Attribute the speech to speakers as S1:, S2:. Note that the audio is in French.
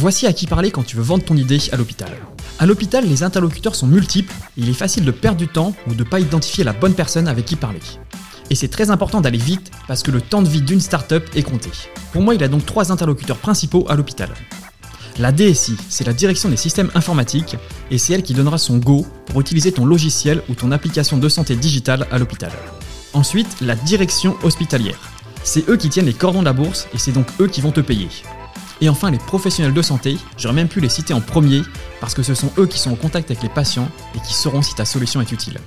S1: Voici à qui parler quand tu veux vendre ton idée à l'hôpital. À l'hôpital, les interlocuteurs sont multiples il est facile de perdre du temps ou de ne pas identifier la bonne personne avec qui parler. Et c'est très important d'aller vite parce que le temps de vie d'une startup est compté. Pour moi, il a donc trois interlocuteurs principaux à l'hôpital. La DSI, c'est la direction des systèmes informatiques et c'est elle qui donnera son go pour utiliser ton logiciel ou ton application de santé digitale à l'hôpital. Ensuite, la direction hospitalière. C'est eux qui tiennent les cordons de la bourse et c'est donc eux qui vont te payer. Et enfin, les professionnels de santé, j'aurais même pu les citer en premier parce que ce sont eux qui sont en contact avec les patients et qui sauront si ta solution est utile.